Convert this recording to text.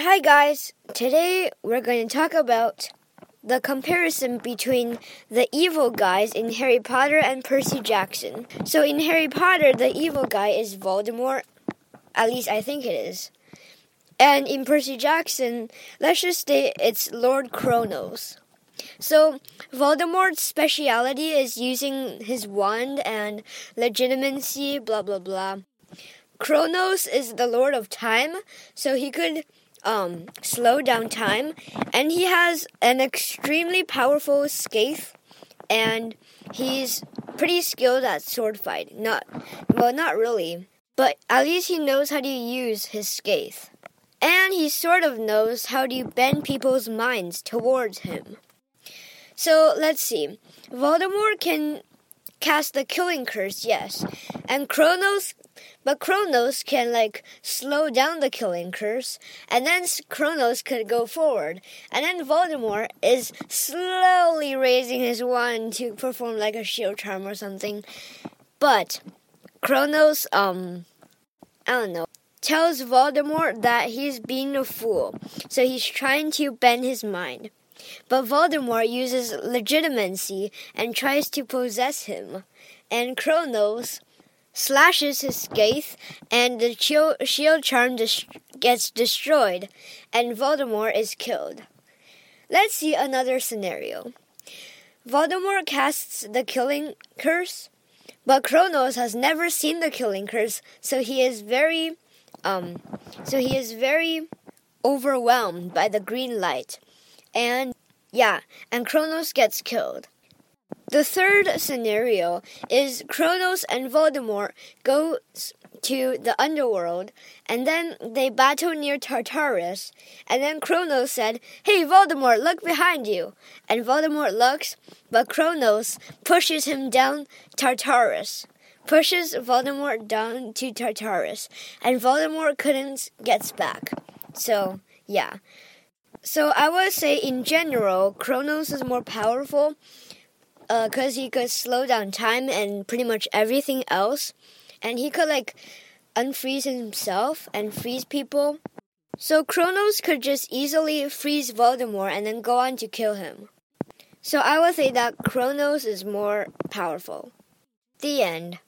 Hi, guys. Today we're going to talk about the comparison between the evil guys in Harry Potter and Percy Jackson. So, in Harry Potter, the evil guy is Voldemort. At least I think it is. And in Percy Jackson, let's just say it's Lord Kronos. So, Voldemort's speciality is using his wand and Legilimency, blah blah blah. Kronos is the Lord of Time, so he could um, slow down time, and he has an extremely powerful scathe, and he's pretty skilled at sword fighting. Not well, not really, but at least he knows how to use his scathe, and he sort of knows how to bend people's minds towards him. So let's see. Voldemort can cast the killing curse, yes, and Kronos but Kronos can like slow down the killing curse, and then Kronos could go forward, and then Voldemort is slowly raising his wand to perform like a shield charm or something. But Kronos, um, I don't know, tells Voldemort that he's being a fool, so he's trying to bend his mind. But Voldemort uses Legilimency and tries to possess him, and Kronos slashes his scathe, and the shield charm gets destroyed, and Voldemort is killed. Let's see another scenario. Voldemort casts the killing curse, but Kronos has never seen the killing curse, so he is very um so he is very overwhelmed by the green light. And yeah, and Kronos gets killed. The third scenario is Kronos and Voldemort go to the underworld, and then they battle near Tartarus. And then Kronos said, Hey, Voldemort, look behind you. And Voldemort looks, but Kronos pushes him down Tartarus. Pushes Voldemort down to Tartarus, and Voldemort couldn't get back. So, yeah. So I would say in general, Kronos is more powerful because uh, he could slow down time and pretty much everything else. And he could like unfreeze himself and freeze people. So Kronos could just easily freeze Voldemort and then go on to kill him. So I would say that Kronos is more powerful. The end.